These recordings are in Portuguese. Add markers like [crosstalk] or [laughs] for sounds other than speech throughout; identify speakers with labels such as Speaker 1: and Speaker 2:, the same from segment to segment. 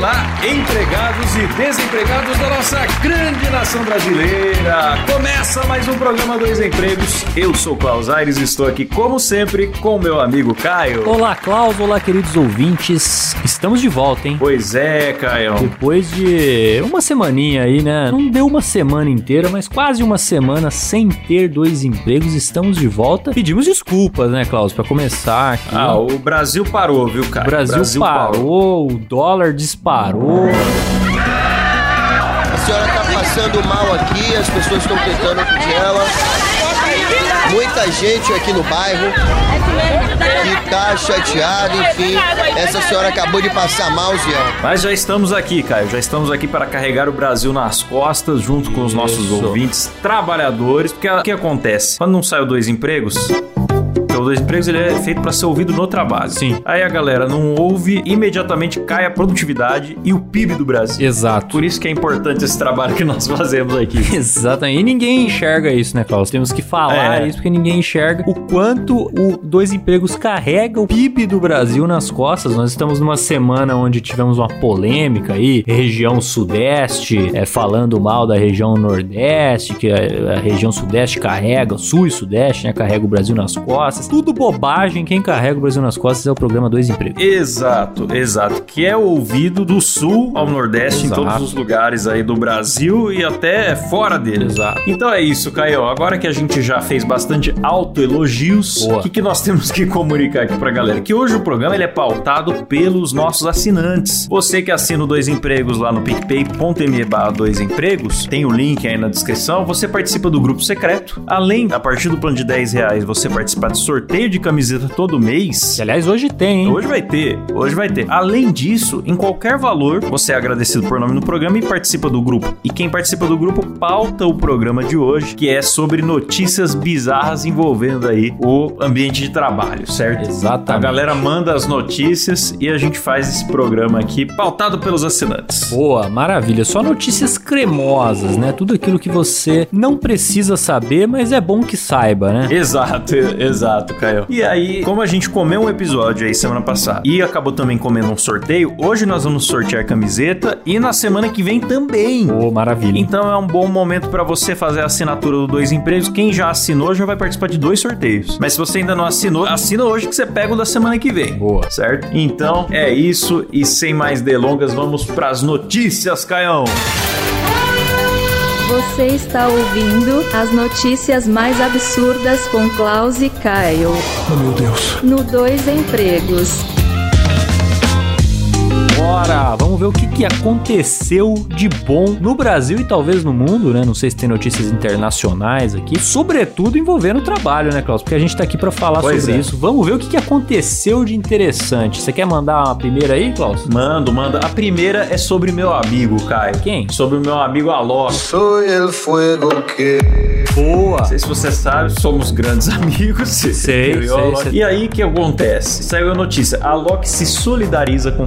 Speaker 1: Olá, empregados e desempregados da nossa grande nação brasileira! Começa mais um programa Dois Empregos. Eu sou Klaus Aires e estou aqui, como sempre, com meu amigo Caio.
Speaker 2: Olá, Klaus. Olá, queridos ouvintes. Estamos de volta, hein?
Speaker 1: Pois é, Caio.
Speaker 2: Depois de uma semaninha aí, né? Não deu uma semana inteira, mas quase uma semana sem ter dois empregos. Estamos de volta. Pedimos desculpas, né, Klaus, pra começar aqui.
Speaker 1: Ah, o Brasil parou, viu, Caio?
Speaker 2: o Brasil, parou, o dólar disparou.
Speaker 3: A senhora tá passando mal aqui, as pessoas estão tentando acudir ela. Muita gente aqui no bairro que tá chateada, enfim. Essa senhora acabou de passar mal, Ziel.
Speaker 1: Mas já estamos aqui, Caio. Já estamos aqui para carregar o Brasil nas costas, junto com os nossos
Speaker 2: Isso.
Speaker 1: ouvintes, trabalhadores. Porque o que acontece? Quando não sai o dois empregos. O dois empregos ele é feito para ser ouvido no trabalho.
Speaker 2: Sim.
Speaker 1: Aí a galera não ouve, imediatamente cai a produtividade e o PIB do Brasil.
Speaker 2: Exato.
Speaker 1: Por isso que é importante esse trabalho que nós [laughs] fazemos aqui. [laughs]
Speaker 2: Exatamente. E ninguém enxerga isso, né, Klaus? Temos que falar
Speaker 1: É.
Speaker 2: isso porque ninguém enxerga o quanto o Dois Empregos carrega o PIB do Brasil nas costas. Nós estamos numa semana onde tivemos uma polêmica aí, região sudeste é, falando mal da região nordeste, que a, a região sudeste carrega, sul e sudeste, né, carrega o Brasil nas costas. Tudo bobagem, quem carrega o Brasil nas costas é o programa Dois Empregos.
Speaker 1: Exato, exato. Que é ouvido do sul ao nordeste,
Speaker 2: Exato.
Speaker 1: em todos os lugares aí do Brasil e até fora dele.
Speaker 2: Exato.
Speaker 1: Então é isso, Caio. Agora que a gente já fez bastante autoelogios, o que, que nós temos que comunicar aqui pra galera? Que hoje o programa ele é pautado pelos nossos assinantes. Você que assina o Dois Empregos lá no picpay.me barra Dois Empregos, tem o link aí na descrição, você participa do grupo secreto. Além, a partir do plano de 10 reais, você participar de sorteio de camiseta todo mês.
Speaker 2: Que, aliás, hoje tem, hein?
Speaker 1: Hoje vai ter, hoje vai ter. Além disso, em qualquer valor, você é agradecido por nome no programa e participa do grupo. E quem participa do grupo pauta o programa de hoje, que é sobre notícias bizarras envolvendo aí o ambiente de trabalho, certo?
Speaker 2: Exatamente.
Speaker 1: A galera manda as notícias e a gente faz esse programa aqui pautado pelos assinantes.
Speaker 2: Boa, maravilha. Só notícias cremosas, né? Tudo aquilo que você não precisa saber, mas é bom que saiba, né?
Speaker 1: Exato, exato, Caio. E aí, como a gente comeu um episódio aí semana passada e acabou também comendo um sorteio, hoje nós vamos sortear camiseta e na semana que vem também.
Speaker 2: Boa, maravilha.
Speaker 1: Então é um bom momento para você fazer a assinatura do Dois Empregos. Quem já assinou já vai participar de dois sorteios. Mas se você ainda não assinou, assina hoje que você pega o da semana que vem.
Speaker 2: Boa.
Speaker 1: Certo? Então é isso e sem mais delongas, vamos pras notícias, Caião.
Speaker 4: Você está ouvindo as notícias mais absurdas com Klaus e Caio.
Speaker 5: Oh, meu Deus.
Speaker 4: No Dois Empregos.
Speaker 2: Bora, vamos ver o que, que aconteceu de bom no Brasil e talvez no mundo, né? Não sei se tem notícias internacionais aqui, sobretudo envolvendo o trabalho, né, Klaus? Porque a gente tá aqui pra falar
Speaker 1: Pois
Speaker 2: sobre
Speaker 1: é.
Speaker 2: isso. Vamos ver o que, que aconteceu de interessante. Você quer mandar uma primeira aí, Klaus?
Speaker 1: Mando, manda. A primeira é sobre meu amigo, Caio.
Speaker 2: Quem?
Speaker 1: Sobre o meu amigo Alok.
Speaker 3: Soy el fuego que.
Speaker 2: Boa!
Speaker 1: Não sei se você sabe, somos grandes [laughs] amigos.
Speaker 2: Sei,
Speaker 1: e
Speaker 2: sei, sei.
Speaker 1: E aí, o que acontece? Saiu a notícia. A Alok se solidariza com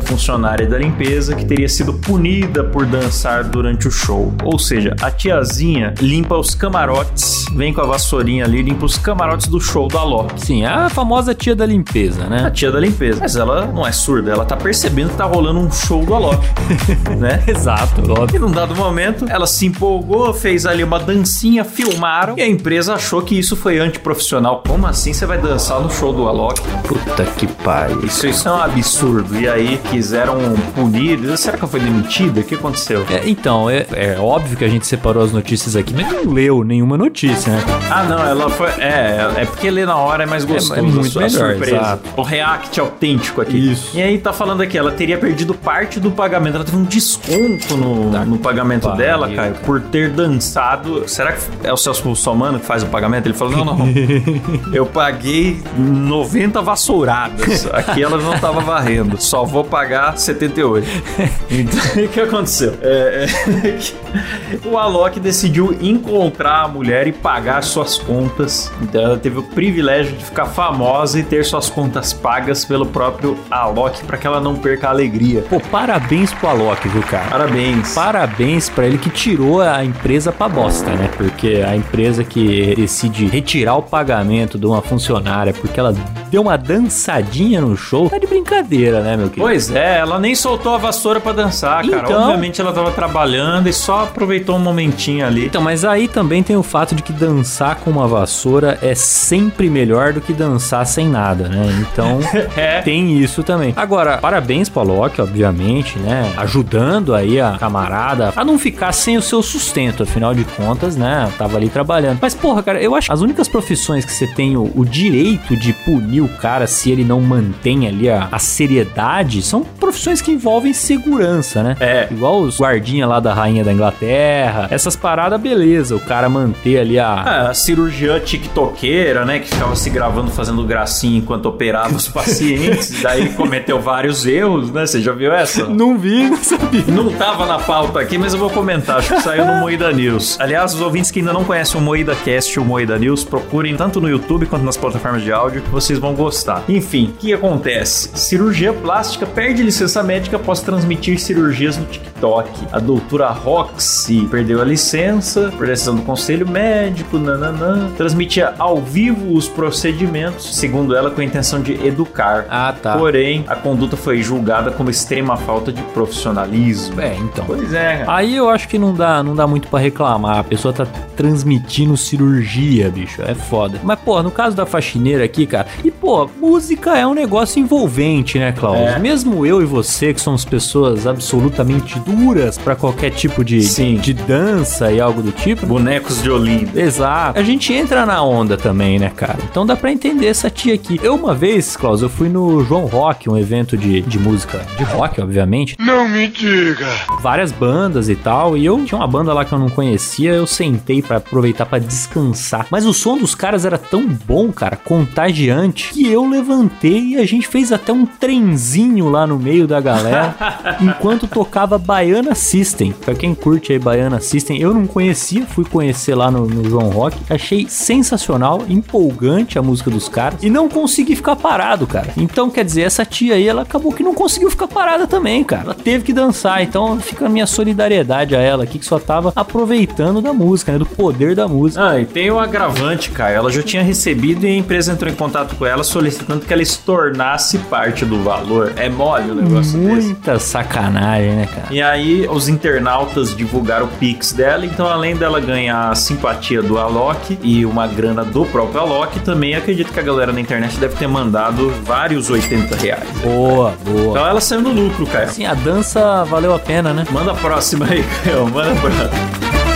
Speaker 1: funcionária da limpeza que teria sido punida por dançar durante o show. Ou seja, a tiazinha limpa os camarotes, vem com a vassourinha ali, limpa os camarotes do show da Alok.
Speaker 2: Sim, a famosa tia da limpeza,
Speaker 1: A
Speaker 2: né?
Speaker 1: tia da limpeza. Mas ela não é surda, ela tá percebendo que tá rolando um show do Alok. [laughs] né?
Speaker 2: Exato,
Speaker 1: E
Speaker 2: óbvio.
Speaker 1: num dado momento, ela se empolgou, fez ali uma dancinha, filmaram, e a empresa achou que isso foi antiprofissional. Como assim você vai dançar no show do Alok?
Speaker 2: Puta que pariu.
Speaker 1: Isso, isso é um absurdo. E aí quiseram punida. Será que ela foi demitida? O que aconteceu?
Speaker 2: É, então, é, é óbvio que a gente separou as notícias aqui, mas não leu nenhuma notícia, né?
Speaker 1: Ah, não, ela foi. É, é porque ler na hora é mais gostoso.
Speaker 2: é muito
Speaker 1: a
Speaker 2: melhor,
Speaker 1: surpresa.
Speaker 2: exato.
Speaker 1: O react autêntico aqui.
Speaker 2: Isso.
Speaker 1: E aí tá falando aqui, ela teria perdido parte do pagamento. Ela teve um desconto no,
Speaker 2: Tá
Speaker 1: no pagamento
Speaker 2: pariu,
Speaker 1: dela, cara,
Speaker 2: cara.
Speaker 1: por ter dançado. Será que é o Celso Muçulmano que faz o pagamento? Ele falou: não, não. [laughs] eu paguei 90 vassouradas. Aqui ela não tava varrendo. Só vou pagar 78. [laughs] Então, o que aconteceu? É, é que [laughs] o Alok decidiu encontrar a mulher e pagar suas contas. Então ela teve o privilégio de ficar famosa e ter suas contas pagas pelo próprio Alok para que ela não perca a alegria.
Speaker 2: Pô, parabéns pro Alok, viu, cara?
Speaker 1: Parabéns.
Speaker 2: Parabéns pra ele que tirou a empresa pra bosta, né? Porque a empresa que decide retirar o pagamento de uma funcionária porque ela deu uma dançadinha no show, tá de brincadeira, né, meu querido?
Speaker 1: Pois é, ela nem soltou a vassoura pra dançar, cara.
Speaker 2: Então-
Speaker 1: Obviamente ela tava trabalhando e só aproveitou um momentinho ali.
Speaker 2: Então, mas aí também tem o fato de que dançar com uma vassoura é sempre melhor do que dançar sem nada, né? Então, [laughs]
Speaker 1: É.
Speaker 2: tem isso também. Agora, parabéns pro Alok, obviamente, né? Ajudando aí a camarada a não ficar sem o seu sustento, afinal de contas, né? Tava ali trabalhando. Mas, porra, cara, eu acho que as únicas profissões que você tem o, o direito de punir o cara se ele não mantém ali a, a seriedade são profissões que envolvem segurança, né?
Speaker 1: É.
Speaker 2: Igual os guardinha lá da rainha da Inglaterra. Essas paradas, beleza. O cara manter ali a.
Speaker 1: Ah, a cirurgiã tiktokeira, né? Que ficava se gravando fazendo gracinha enquanto operava os pacientes. [laughs] daí cometeu vários erros, né? Você já viu essa?
Speaker 2: Não vi, não sabia.
Speaker 1: Não tava na pauta aqui, mas eu vou comentar. Acho que saiu no Moída News. Aliás, os ouvintes que ainda não conhecem o Moída Cast e o Moída News, procurem tanto no YouTube quanto nas plataformas de áudio que vocês vão gostar. Enfim, o que acontece? Cirurgia plástica perde licença médica após transmitir cirurgias no TikTok. A doutora Roxy perdeu a licença por decisão do conselho médico, nananã. Transmitia ao vivo os procedimentos, segundo ela, com a intenção de educar.
Speaker 2: Ah, tá.
Speaker 1: Porém, a conduta foi julgada como extrema falta de profissionalismo.
Speaker 2: É, então.
Speaker 1: Pois é, cara.
Speaker 2: Aí eu acho que não dá, não dá muito pra reclamar. A pessoa tá transmitindo cirurgia, bicho. É foda. Mas, pô, no caso da faxineira aqui, cara. E, pô, música é um negócio envolvente, né, Klaus?
Speaker 1: É.
Speaker 2: Mesmo eu e você, que somos pessoas absolutamente duras pra qualquer tipo de,
Speaker 1: Sim.
Speaker 2: de dança e algo do tipo.
Speaker 1: Bonecos de Olinda.
Speaker 2: Exato. A gente entra na onda também, né, cara? Então dá pra entender essa tia aqui. Eu, uma vez, Klaus, eu fui no João Rock, um evento de, de música de rock, obviamente.
Speaker 6: Não me diga.
Speaker 2: Várias bandas e tal. E eu tinha uma banda lá que eu não conhecia. Eu sentei pra aproveitar pra descansar. Mas o som dos caras era tão bom, cara, contagiante, que eu levantei e a gente fez até um trenzinho lá no meio da galera enquanto tocava Baiana System. Pra quem curte aí Baiana System, eu não conhecia, fui conhecer lá no, no João Rock. Achei sensacional, empolgante a música dos caras e não consegui ficar parado, cara. Então, quer dizer, essa tia aí, ela acabou que não conseguiu ficar parada também, cara. Ela teve que dançar, então fica a minha solidariedade a ela aqui que só tava aproveitando da música, né? Do poder da música.
Speaker 1: Ah, e tem o agravante, Caio. Ela já tinha recebido e a empresa entrou em contato com ela solicitando que ela se tornasse parte do valor. É mole o negócio desse.
Speaker 2: Muita sacanagem, né, cara?
Speaker 1: E aí, os internautas divulgaram o Pix dela, então além dela ganhar a simpatia do Alok e uma grana do próprio Alok, também acredito que a galera na internet deve ter mandado vários 80 reais.
Speaker 2: Boa, boa.
Speaker 1: Então ela saiu no lucro, Caio.
Speaker 2: Assim, a dança valeu a pena, né?
Speaker 1: Manda a próxima aí, Caio. Manda a próxima.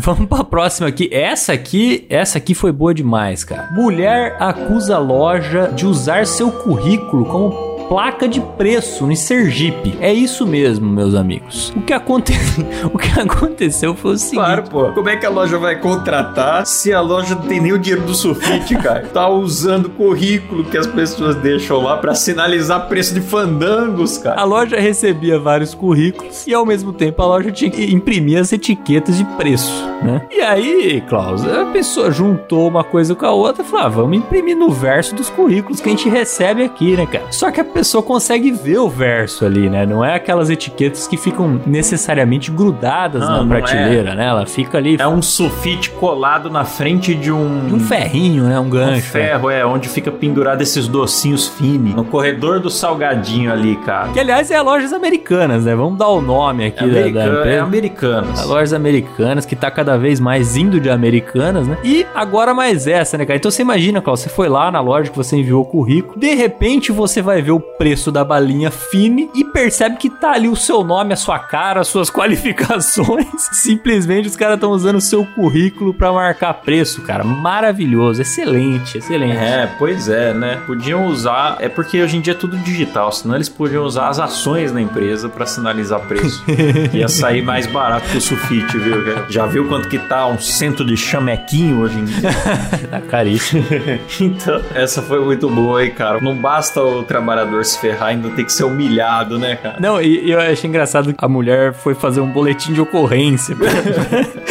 Speaker 1: [laughs]
Speaker 2: Vamos pra próxima aqui. Essa aqui, essa aqui foi boa demais, cara. Mulher acusa loja de usar seu currículo como placa de preço no Sergipe. É isso mesmo, meus amigos. O que, aconte... [laughs] o que aconteceu foi o seguinte.
Speaker 1: Claro, pô. Como é que a loja vai contratar se a loja não tem nem o dinheiro do sulfite, [laughs] cara? Tá usando o currículo que as pessoas deixam lá pra sinalizar preço de fandangos, cara.
Speaker 2: A loja recebia vários currículos e ao mesmo tempo a loja tinha que imprimir as etiquetas de preço, né? E aí, Klaus, a pessoa juntou uma coisa com a outra e falou: ah, vamos imprimir no verso dos currículos que a gente recebe aqui, né, cara? Só que a pessoa consegue ver o verso ali, né? Não é aquelas etiquetas que ficam necessariamente grudadas
Speaker 1: Não,
Speaker 2: na
Speaker 1: não
Speaker 2: prateleira, né? Ela fica ali
Speaker 1: É um sulfite colado na frente de um...
Speaker 2: um ferrinho, né? Um
Speaker 1: Um
Speaker 2: gancho. né?
Speaker 1: ferro, é, onde fica pendurado esses docinhos fini. No corredor do salgadinho ali, cara.
Speaker 2: Que aliás é lojas americanas, né? Vamos dar o nome aqui
Speaker 1: É,
Speaker 2: da, da
Speaker 1: americano, é
Speaker 2: empresa.
Speaker 1: americanos.
Speaker 2: A lojas americanas, que tá cada vez mais indo de americanas, né? E agora mais essa, né, cara? Então você imagina, Klaus, você foi lá na loja que você enviou o currículo, de repente você vai ver o preço da balinha fine e percebe que tá ali o seu nome, a sua cara, as suas [laughs] qualificações. Simplesmente os caras estão usando o seu currículo para marcar preço, cara. Maravilhoso, excelente, excelente.
Speaker 1: É, pois é, né? Podiam usar, é porque hoje em dia é tudo digital, senão eles podiam usar as ações da empresa para sinalizar preço. [laughs] Ia sair mais barato que o sulfite, viu? cara? Já viu quanto que tá um centro de chamequinho hoje em dia? [laughs]
Speaker 2: Tá caríssimo.
Speaker 1: Então, essa foi muito boa aí, cara. Não basta o trabalhador se ferrar, ainda tem que ser humilhado, né, cara?
Speaker 2: Não, e, e eu achei engraçado que a mulher foi fazer um boletim de ocorrência. [laughs]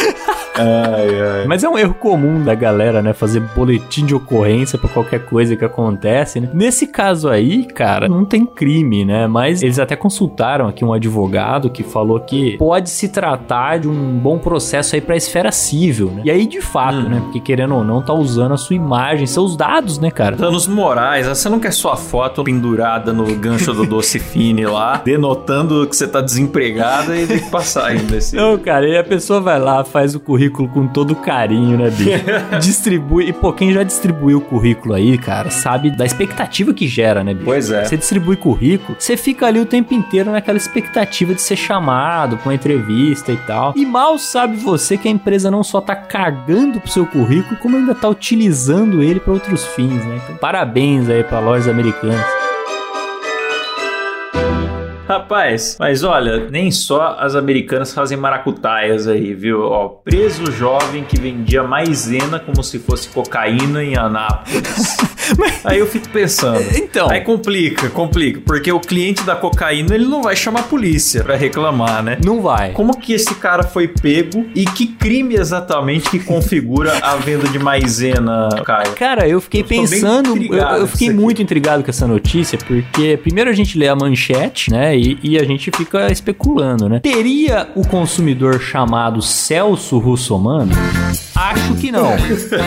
Speaker 1: Ai, ai.
Speaker 2: Mas é um erro comum da galera, né? Fazer boletim de ocorrência pra qualquer coisa que acontece, né? Nesse caso aí, cara, não tem crime, né? Mas eles até consultaram aqui um advogado que falou que pode se tratar de um bom processo aí pra esfera civil, né? E aí, de fato,
Speaker 1: Hum.
Speaker 2: né? Porque querendo ou não, tá usando a sua imagem, seus dados, né, cara?
Speaker 1: Danos morais, você não quer sua foto pendurada no gancho do Doce [laughs] Fine lá, denotando que você tá desempregado e tem que passar ainda esse.
Speaker 2: Não, cara, e a pessoa vai lá, faz o currículo com todo carinho, né, bicho? [laughs] Distribui. E, pô, quem já distribuiu o currículo aí, cara, sabe da expectativa que gera, né, bicho?
Speaker 1: Pois é.
Speaker 2: Você distribui currículo, você fica ali o tempo inteiro naquela expectativa de ser chamado pra uma entrevista e tal. E mal sabe você que a empresa não só tá cagando pro seu currículo, como ainda tá utilizando ele pra outros fins, né? Então, parabéns aí pra lojas americanas.
Speaker 1: Rapaz, mas olha, nem só as americanas fazem maracutaias aí, viu? Ó, preso jovem que vendia maisena como se fosse cocaína em Anápolis. [laughs] Aí eu fico pensando. [laughs]
Speaker 2: Então.
Speaker 1: Aí complica, complica. Porque o cliente da cocaína, ele não vai chamar a polícia pra reclamar, né?
Speaker 2: Não vai.
Speaker 1: Como que esse cara foi pego e que crime exatamente que configura a venda de maisena, Caio?
Speaker 2: Cara, eu fiquei
Speaker 1: Eu
Speaker 2: pensando, eu, eu fiquei
Speaker 1: aqui.
Speaker 2: muito intrigado com essa notícia, porque primeiro a gente lê a manchete, né, e, e a gente fica especulando, né? Teria o consumidor chamado Celso Russomano? Acho que não.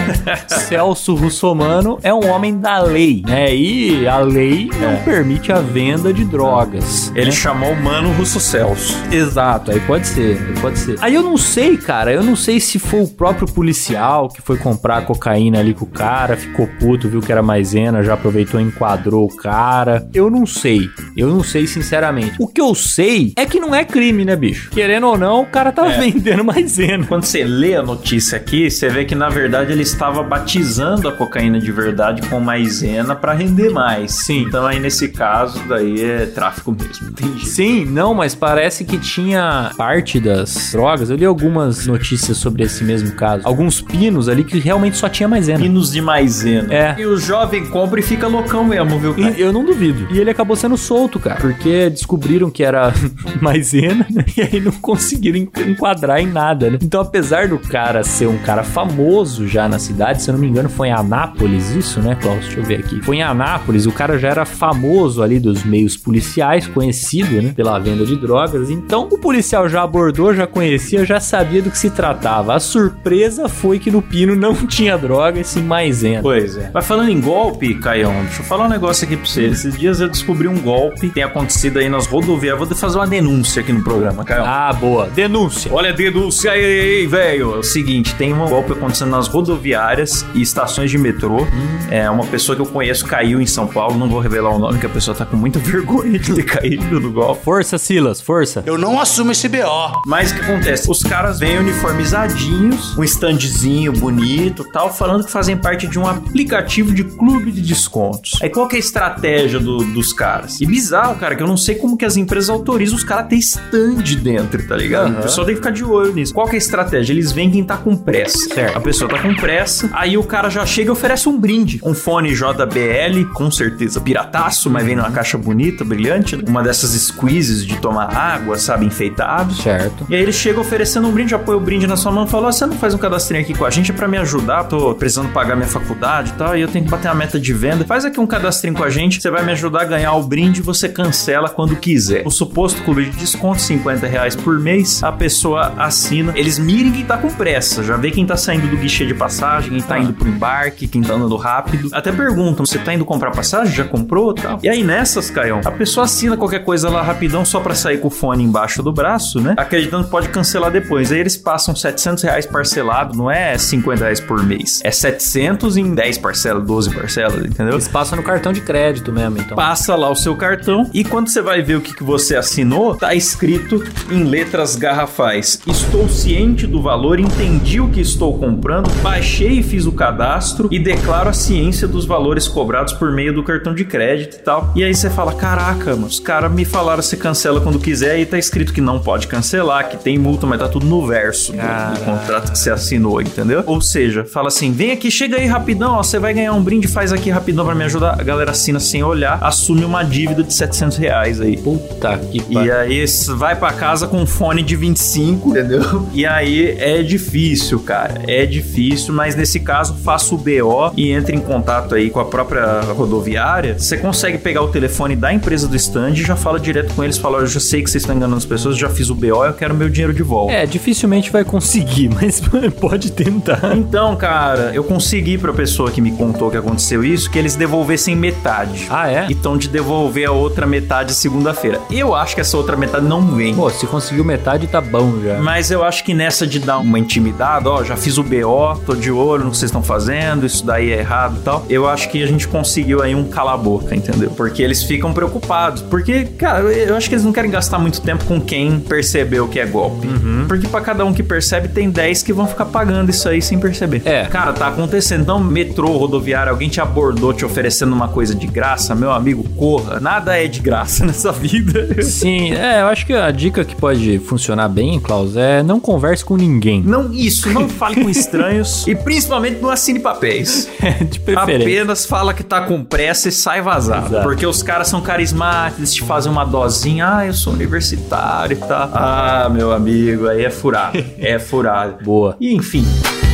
Speaker 2: [laughs] Celso Russomano é um homem da lei, né? E a lei não permite a venda de drogas.
Speaker 1: Ele
Speaker 2: né?
Speaker 1: chamou o Mano Russo Celso.
Speaker 2: Exato, aí pode ser, aí pode ser. Aí eu não sei, cara, eu não sei se foi o próprio policial que foi comprar cocaína ali com o cara, ficou puto, viu que era maisena, já aproveitou e enquadrou o cara. Eu não sei, eu não sei sinceramente. O que eu sei é que não é crime, né, bicho? Querendo ou não, o cara tá
Speaker 1: É. [laughs]
Speaker 2: vendendo maisena.
Speaker 1: Quando você lê a notícia aqui, você vê que na verdade ele estava batizando a cocaína de verdade com maisena para render mais.
Speaker 2: Sim.
Speaker 1: Então aí nesse caso daí é tráfico mesmo. Entendi.
Speaker 2: Sim, não, mas parece que tinha parte das drogas. Eu li algumas notícias sobre esse mesmo caso. Alguns pinos ali que realmente só tinha maisena.
Speaker 1: Pinos de maisena.
Speaker 2: É.
Speaker 1: E o jovem compra e fica loucão mesmo, viu, cara?
Speaker 2: E eu não duvido. E ele acabou sendo solto, cara. Porque descobriram que era [laughs] maisena né? [laughs] e aí não conseguiram en- enquadrar em nada, né? Então, apesar do cara ser um cara famoso já na cidade, se eu não me engano, foi em Anápolis isso, né, Klaus? Deixa eu ver aqui. Foi em Anápolis, o cara já era famoso ali dos meios policiais, conhecido, né, pela venda de drogas. Então, o policial já abordou, já conhecia, já sabia do que se tratava. A surpresa foi que no pino não [laughs] tinha droga e sim maisena.
Speaker 1: Pois é. Mas falando em golpe, Caião, deixa eu falar um negócio aqui pra você. Esses dias eu descobri um golpe que tem acontecido aí nas rodovias. Vou fazer uma denúncia aqui no programa, Caião.
Speaker 2: Ah, boa. Denúncia.
Speaker 1: Olha a denúncia aí, velho. É o seguinte, tem um golpe acontecendo nas rodoviárias e estações de metrô. É uma pessoa que eu conheço caiu em São Paulo. Não vou revelar o nome, que a pessoa tá com muita [laughs] vergonha de ter caído no golpe.
Speaker 2: Força, Silas, força.
Speaker 6: Eu não assumo esse BO.
Speaker 1: Mas o que acontece? Os caras vêm uniformizadinhos, um standzinho bonito tal, falando que fazem parte de um aplicativo de clube de descontos. Aí qual que é a estratégia do- dos caras? E bizarro, cara, que eu não sei como que as empresas autorizam os caras a ter stand dentro, tá ligado? O pessoal tem que ficar de olho nisso. Qual que é a estratégia? Eles vêm quem tá com pressa.
Speaker 2: Certo.
Speaker 1: A pessoa tá com pressa, aí o cara já chega e oferece um brinde. Um fone JBL, com certeza pirataço, mas vem numa caixa bonita, brilhante. Uma dessas squeezes de tomar água, sabe, enfeitado.
Speaker 2: Certo.
Speaker 1: E aí ele chega oferecendo um brinde, já põe o brinde na sua mão e fala: "Ó, você não faz um cadastrinho aqui com a gente é pra me ajudar, tô precisando pagar minha faculdade e tal, e eu tenho que bater a meta de venda. Faz aqui um cadastrinho com a gente, você vai me ajudar a ganhar o brinde e você cancela quando quiser. O suposto clube de desconto, 50 reais por mês, a pessoa assina. Eles mirem quem tá com pressa, já vê quem tá saindo do guichê de passagem, quem tá indo pro embarque, quem tá andando rápido. Até perguntam, você tá indo comprar passagem? Já comprou tal? E aí nessas, Caião, a pessoa assina qualquer coisa lá rapidão só pra sair com o fone embaixo do braço, né? Acreditando que pode cancelar depois. Aí eles passam 700 reais parcelado, não é 50 reais por mês. É 700 em 10 parcelas, 12 parcelas, entendeu?
Speaker 2: Eles passam no cartão de crédito mesmo, então.
Speaker 1: Passa lá o seu cartão e quando você vai ver o que, que você assinou, tá escrito em letras garrafais: Estou ciente do valor, entendi o que estou comprando, baixei e fiz o cadastro e declaro a ciência dos valores cobrados por meio do cartão de crédito e tal. E aí você fala: Caraca, mano, os caras me falaram você cancela quando quiser e tá escrito que não pode cancelar, que tem multa, mas tá tudo no verso do, do contrato que você assinou, entendeu? Ou seja, fala assim: vem aqui, chega aí rapidão, ó, você vai ganhar um brinde, faz aqui rapidão pra me ajudar. A galera assina sem olhar, assume uma dívida de 700 reais aí.
Speaker 2: Puta que
Speaker 1: E
Speaker 2: pariu.
Speaker 1: aí s- vai pra casa com um fone de 25, entendeu? E aí é difícil, cara. É difícil, mas nesse caso faça o BO e entre em contato aí com a própria rodoviária. Você consegue pegar o telefone da empresa do stand e já fala direto com eles, fala, eu já sei que vocês estão enganando as pessoas, já fiz o BO, eu quero meu dinheiro de volta.
Speaker 2: É, dificilmente vai conseguir, [laughs] mas [laughs] pode tentar.
Speaker 1: Então, cara, eu consegui pra pessoa que me contou que aconteceu isso, que eles devolvessem metade.
Speaker 2: Ah, é?
Speaker 1: Então de devolver a outra metade segunda-feira. Eu acho que essa outra metade não vem.
Speaker 2: Pô, se conseguiu metade, tá bom já.
Speaker 1: Mas eu acho que nessa de dar uma intimidada, ó, já fiz o BO, tô de olho no que vocês estão fazendo, isso daí é errado e tal. Eu acho que a gente conseguiu aí um cala-boca, entendeu? Porque eles ficam preocupados. Porque, cara, eu acho que eles não querem gastar muito tempo com quem percebeu que é golpe. Porque pra cada um que percebe, tem 10 que vão ficar pagando isso aí sem perceber.
Speaker 2: É.
Speaker 1: Cara, tá acontecendo. Então, metrô, rodoviária, alguém te abordou te oferecendo uma coisa de graça, meu amigo, corra. Nada é de graça [laughs] nessa vida.
Speaker 2: Sim, é, eu acho que a dica que pode funcionar bem, Klaus, é não converse com ninguém.
Speaker 1: Não, isso, não fale com estranhos [laughs] e principalmente não assine papéis.
Speaker 2: De preferência.
Speaker 1: Apenas fala que tá com pressa e sai vazado.
Speaker 2: Exato.
Speaker 1: Porque os caras são carismáticos, eles te fazem uma dosinha. Ah, eu sou universitário e tal. Ah, meu amigo, aí é furado. [laughs] É furado.
Speaker 2: Boa.
Speaker 1: E enfim,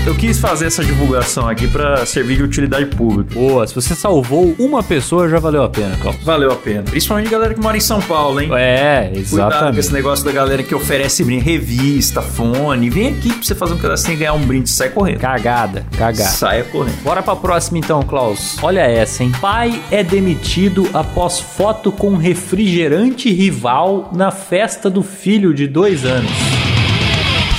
Speaker 1: eu quis fazer essa divulgação aqui pra servir de utilidade pública.
Speaker 2: Boa, se você salvou uma pessoa, já valeu a pena, Klaus.
Speaker 1: Valeu a pena. Principalmente galera que mora em São Paulo, hein?
Speaker 2: É,
Speaker 1: Cuidado com
Speaker 2: exatamente.
Speaker 1: esse negócio da galera que oferece brinde, revista, fone. Vem aqui pra você fazer um pedacinho e ganhar um brinde. Sai correndo.
Speaker 2: Cagada, cagada.
Speaker 1: Saia correndo.
Speaker 2: Bora pra próxima então, Klaus. Olha essa, hein? Pai é demitido após foto com refrigerante rival na festa do filho de dois anos.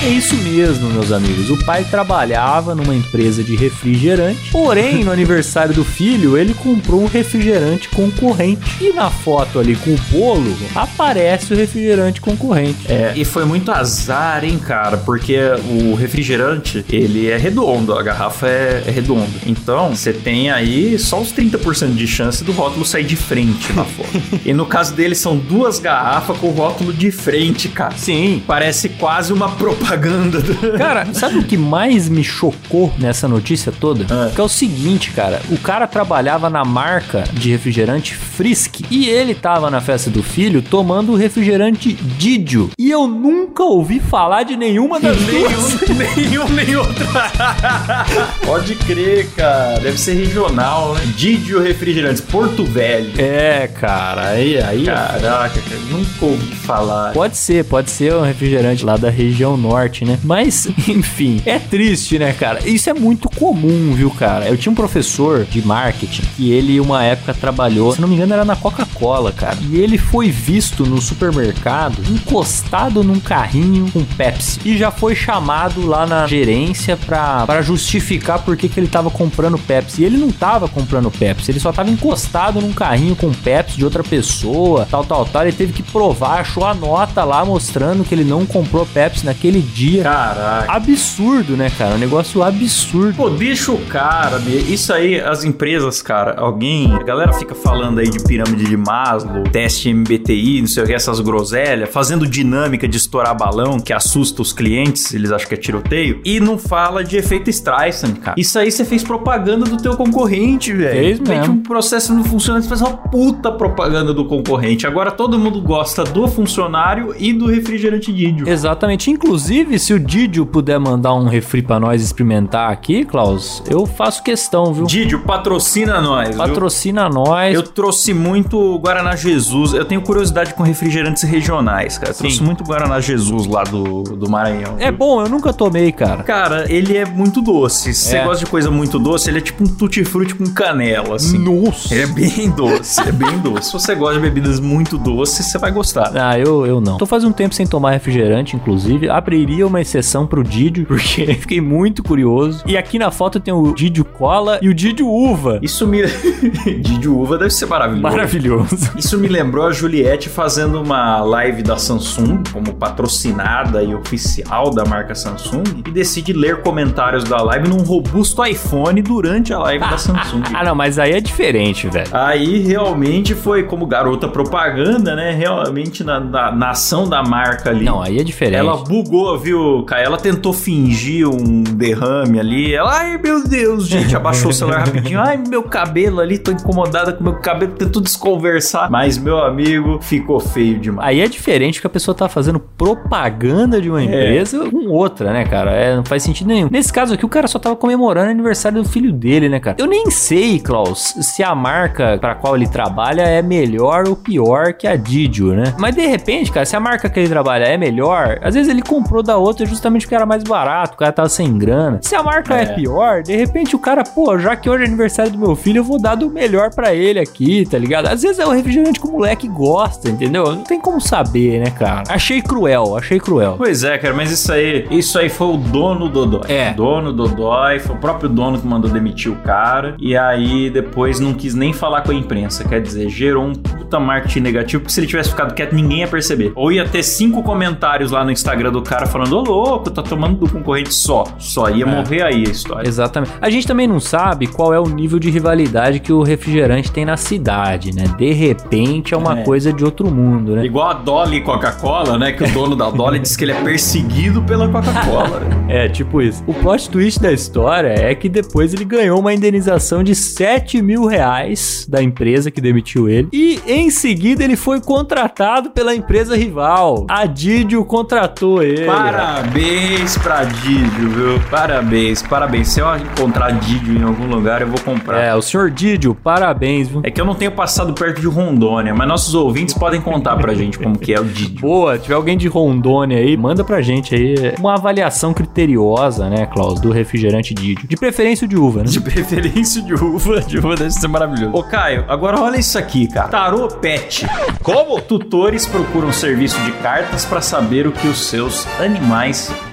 Speaker 2: É isso mesmo, meus amigos. O pai trabalhava numa empresa de refrigerante, porém, no aniversário do filho, ele comprou um refrigerante concorrente. E na foto ali com o bolo, aparece o refrigerante concorrente.
Speaker 1: É, e foi muito azar, hein, cara, porque o refrigerante, ele é redondo, a garrafa é, é redonda. Então, você tem aí só uns 30% de chance do rótulo sair de frente na foto. [laughs] e no caso dele, são duas garrafas com o rótulo de frente, cara.
Speaker 2: Sim.
Speaker 1: Parece quase uma propaganda. Do-
Speaker 2: Cara, sabe o que mais me chocou nessa notícia toda?
Speaker 1: Ah.
Speaker 2: Que é o seguinte, cara. O cara trabalhava na marca de refrigerante Frisk e ele tava na festa do filho tomando o refrigerante Didio. E eu nunca ouvi falar de nenhuma das duas. [laughs]
Speaker 1: nenhum, nem outro. [laughs] Pode crer, cara. Deve ser regional, né? Didio Refrigerantes, Porto Velho.
Speaker 2: É, cara. Aí, aí.
Speaker 1: Caraca, cara, nunca ouvi falar.
Speaker 2: Pode ser, pode ser um refrigerante lá da região norte, né? Mas, [laughs] enfim, é triste, né, cara? Isso é muito comum, viu, cara? Eu tinha um professor de marketing que ele, uma época, trabalhou, se não me engano, era na Coca-Cola, cara. E ele foi visto no supermercado encostado num carrinho com Pepsi. E já foi chamado lá na gerência pra justificar por que, que ele tava comprando Pepsi. E ele não tava comprando Pepsi, ele só tava encostado num carrinho com Pepsi de outra pessoa, tal, tal, tal. Ele teve que provar, achou a nota lá mostrando que ele não comprou Pepsi naquele dia.
Speaker 1: Caraca.
Speaker 2: Absurdo, né, cara? Um negócio absurdo.
Speaker 1: Pô, deixa o cara, isso aí, as empresas, cara, alguém, a galera fica falando aí de pirâmide de Maslow, teste MBTI, não sei o que, essas groselhas, fazendo dinâmica de estourar balão, que assusta os clientes, eles acham que é tiroteio, e não fala de efeito Streisand, cara. Isso aí você fez propaganda do teu concorrente, velho. De repente
Speaker 2: mesmo.
Speaker 1: um processo não funciona, você faz uma puta propaganda do concorrente. Agora todo mundo gosta do funcionário e do refrigerante Didio.
Speaker 2: Exatamente. Inclusive, Inclusive, se o Didio puder mandar um refri pra nós experimentar aqui, Klaus, eu faço questão, viu?
Speaker 1: Didio, patrocina nós. viu?
Speaker 2: Patrocina nós.
Speaker 1: Eu trouxe muito Guaraná Jesus. Eu tenho curiosidade com refrigerantes regionais, cara. Eu
Speaker 2: Sim.
Speaker 1: trouxe muito Guaraná Jesus lá do, do Maranhão.
Speaker 2: É bom, eu nunca tomei, cara.
Speaker 1: Cara, ele é muito doce. Se você
Speaker 2: É.
Speaker 1: gosta de coisa muito doce, ele é tipo um tutti-frutti com canela, assim.
Speaker 2: Nossa.
Speaker 1: Ele é bem [laughs] doce, é bem doce. Se você gosta de bebidas muito doces, você vai gostar.
Speaker 2: Ah, eu, eu não. Tô faz um tempo sem tomar refrigerante, inclusive. Abriria uma exceção pro Didio, [laughs] porque fiquei muito curioso. E aqui na foto tem o Didio Cola e o Didio Uva.
Speaker 1: Isso me. [laughs] de uva deve ser maravilhoso.
Speaker 2: Maravilhoso. [laughs]
Speaker 1: Isso me lembrou a Juliette fazendo uma live da Samsung, como patrocinada e oficial da marca Samsung, e decide ler comentários da live num robusto iPhone durante a live da Samsung.
Speaker 2: Ah, não, mas aí é diferente, velho.
Speaker 1: Aí realmente foi como garota propaganda, né? Realmente na, na, na ação da marca ali.
Speaker 2: Não, aí é diferente.
Speaker 1: Ela bugou, viu, Kai? Ela tentou fingir um derrame ali. Ela, ai meu Deus, gente, abaixou o celular rapidinho. Ai, meu cabelo ali, tô incomodada com meu cabelo, tentou desconversar. Mas, meu amigo, ficou feio demais.
Speaker 2: Aí é diferente que a pessoa tá fazendo propaganda de uma empresa com outra, né, cara? É, não faz sentido nenhum. Nesse caso aqui, o cara só tava comemorando o aniversário do filho dele, né, cara? Eu nem sei, Klaus, se a marca pra qual ele trabalha é melhor ou pior que a Didio, né? Mas de repente, cara, se a marca que ele trabalha é melhor, às vezes ele comprou da outra justamente porque era mais barato, o cara tava sem grana. Se a marca é,
Speaker 1: É.
Speaker 2: pior, de repente o cara, pô, já que hoje é aniversário do meu filho, eu vou dar do melhor pra ele aqui, tá ligado? Às vezes é o refrigerante que o moleque gosta, entendeu? Não tem como saber, né, cara? Achei cruel, achei cruel.
Speaker 1: Pois é, cara, mas isso aí, isso aí foi o dono do Dodói.
Speaker 2: É.
Speaker 1: O dono do Dodói, foi o próprio dono que mandou demitir o cara. E aí depois não quis nem falar com a imprensa. Quer dizer, gerou um puta marketing negativo, porque se ele tivesse ficado quieto, ninguém ia perceber. Ou ia ter cinco comentários lá no Instagram do cara falando: Ô louco, tá tomando do concorrente só. Só ia morrer aí a história.
Speaker 2: Exatamente. A gente também não sabe qual é o nível de rivalidade que o refrigerante tem na cidade, né? De repente é uma
Speaker 1: É.
Speaker 2: coisa de outro mundo, né?
Speaker 1: Igual a Dolly Coca-Cola, né? Que o dono da Dolly disse que ele é perseguido pela Coca-Cola. né? [laughs]
Speaker 2: É, tipo isso. O plot twist da história é que depois ele ganhou uma indenização de 7 mil reais da empresa que demitiu ele. E em seguida ele foi contratado pela empresa rival. A Didio contratou ele.
Speaker 1: Parabéns pra Didio, viu? Parabéns, parabéns. Se eu encontrar Didio em algum lugar, eu vou comprar.
Speaker 2: É, o senhor Didio, parabéns, viu?
Speaker 1: É que eu não tenho passado perto de Rondônia, mas nossos ouvintes podem contar pra gente como que é o Didio.
Speaker 2: Boa, tiver alguém de Rondônia aí, manda pra gente aí uma avaliação criteriosa, né, Klaus, do refrigerante Didio. De preferência de uva, né?
Speaker 1: De preferência de uva, de uva deve ser maravilhoso. Ô Caio, agora olha isso aqui, cara. Tarô Pet. Como? Tutores procuram serviço de cartas pra saber o que os seus animais